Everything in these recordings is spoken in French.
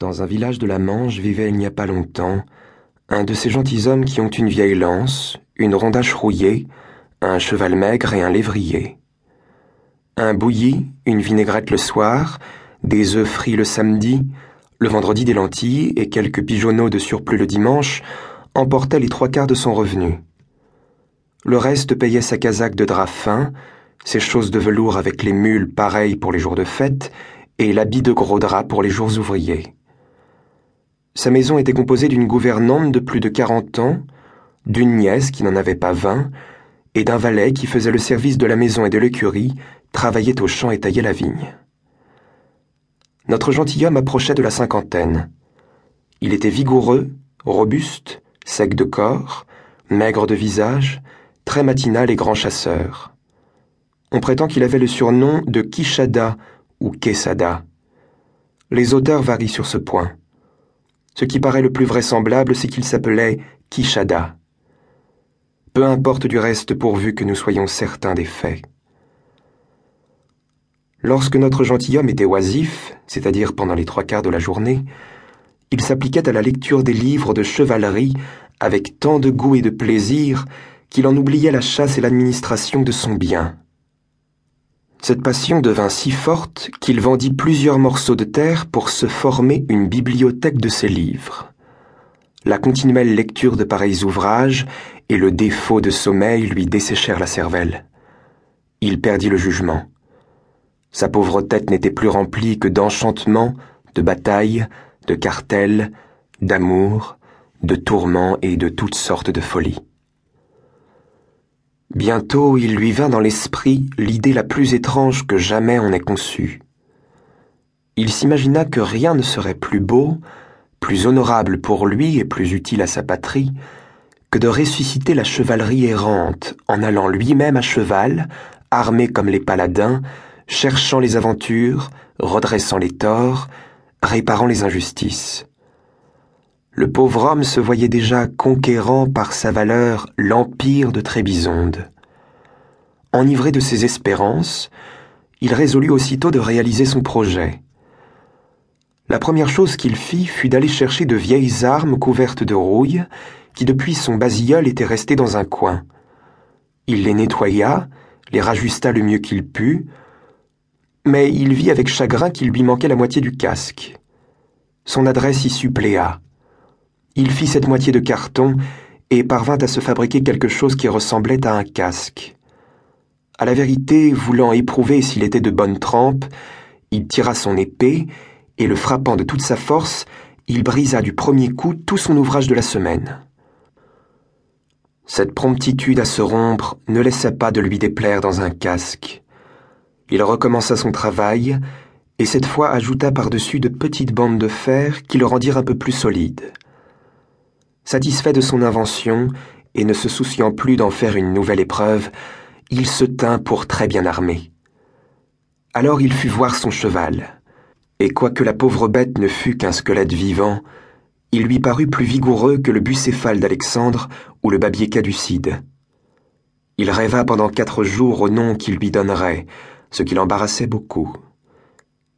Dans un village de la Manche vivait il n'y a pas longtemps un de ces gentilshommes qui ont une vieille lance, une rondache rouillée, un cheval maigre et un lévrier. Un bouilli, une vinaigrette le soir, des œufs frits le samedi, le vendredi des lentilles et quelques pigeonneaux de surplus le dimanche emportaient les trois quarts de son revenu. Le reste payait sa casaque de drap fin, ses choses de velours avec les mules pareilles pour les jours de fête, et l'habit de gros drap pour les jours ouvriers. Sa maison était composée d'une gouvernante de plus de quarante ans, d'une nièce qui n'en avait pas vingt, et d'un valet qui faisait le service de la maison et de l'écurie, travaillait au champ et taillait la vigne. Notre gentilhomme approchait de la cinquantaine. Il était vigoureux, robuste, sec de corps, maigre de visage, très matinal et grand chasseur. On prétend qu'il avait le surnom de Kishada ou Quesada. Les auteurs varient sur ce point. Ce qui paraît le plus vraisemblable, c'est qu'il s'appelait Kishada. Peu importe du reste pourvu que nous soyons certains des faits. Lorsque notre gentilhomme était oisif, c'est-à-dire pendant les trois quarts de la journée, il s'appliquait à la lecture des livres de chevalerie avec tant de goût et de plaisir qu'il en oubliait la chasse et l'administration de son bien. Cette passion devint si forte qu'il vendit plusieurs morceaux de terre pour se former une bibliothèque de ses livres. La continuelle lecture de pareils ouvrages et le défaut de sommeil lui desséchèrent la cervelle. Il perdit le jugement. Sa pauvre tête n'était plus remplie que d'enchantements, de batailles, de cartels, d'amour, de tourments et de toutes sortes de folies. Bientôt il lui vint dans l'esprit l'idée la plus étrange que jamais on ait conçue. Il s'imagina que rien ne serait plus beau, plus honorable pour lui et plus utile à sa patrie, que de ressusciter la chevalerie errante en allant lui-même à cheval, armé comme les paladins, cherchant les aventures, redressant les torts, réparant les injustices le pauvre homme se voyait déjà conquérant par sa valeur l'empire de Trébizonde. Enivré de ses espérances, il résolut aussitôt de réaliser son projet. La première chose qu'il fit fut d'aller chercher de vieilles armes couvertes de rouille, qui depuis son basilleul étaient restées dans un coin. Il les nettoya, les rajusta le mieux qu'il put, mais il vit avec chagrin qu'il lui manquait la moitié du casque. Son adresse y suppléa. Il fit cette moitié de carton et parvint à se fabriquer quelque chose qui ressemblait à un casque. À la vérité, voulant éprouver s'il était de bonne trempe, il tira son épée et, le frappant de toute sa force, il brisa du premier coup tout son ouvrage de la semaine. Cette promptitude à se rompre ne laissa pas de lui déplaire dans un casque. Il recommença son travail et cette fois ajouta par-dessus de petites bandes de fer qui le rendirent un peu plus solide. Satisfait de son invention, et ne se souciant plus d'en faire une nouvelle épreuve, il se tint pour très bien armé. Alors il fut voir son cheval, et quoique la pauvre bête ne fût qu'un squelette vivant, il lui parut plus vigoureux que le bucéphale d'Alexandre ou le babier caducide. Il rêva pendant quatre jours au nom qu'il lui donnerait, ce qui l'embarrassait beaucoup.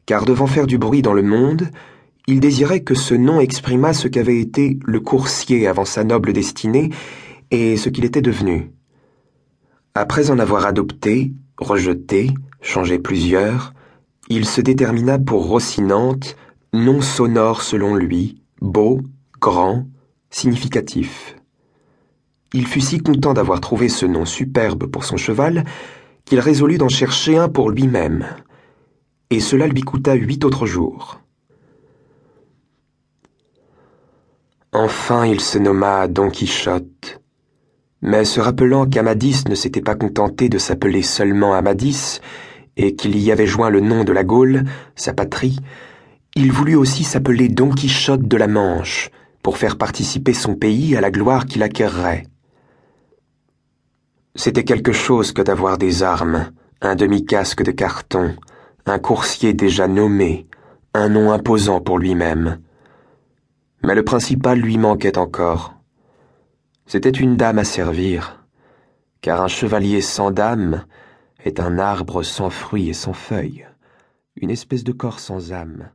Car devant faire du bruit dans le monde, il désirait que ce nom exprimât ce qu'avait été le coursier avant sa noble destinée et ce qu'il était devenu. Après en avoir adopté, rejeté, changé plusieurs, il se détermina pour Rocinante, nom sonore selon lui, beau, grand, significatif. Il fut si content d'avoir trouvé ce nom superbe pour son cheval qu'il résolut d'en chercher un pour lui-même, et cela lui coûta huit autres jours. Enfin il se nomma Don Quichotte. Mais se rappelant qu'Amadis ne s'était pas contenté de s'appeler seulement Amadis, et qu'il y avait joint le nom de la Gaule, sa patrie, il voulut aussi s'appeler Don Quichotte de la Manche, pour faire participer son pays à la gloire qu'il acquerrait. C'était quelque chose que d'avoir des armes, un demi-casque de carton, un coursier déjà nommé, un nom imposant pour lui-même. Mais le principal lui manquait encore. C'était une dame à servir, car un chevalier sans dame est un arbre sans fruits et sans feuilles, une espèce de corps sans âme.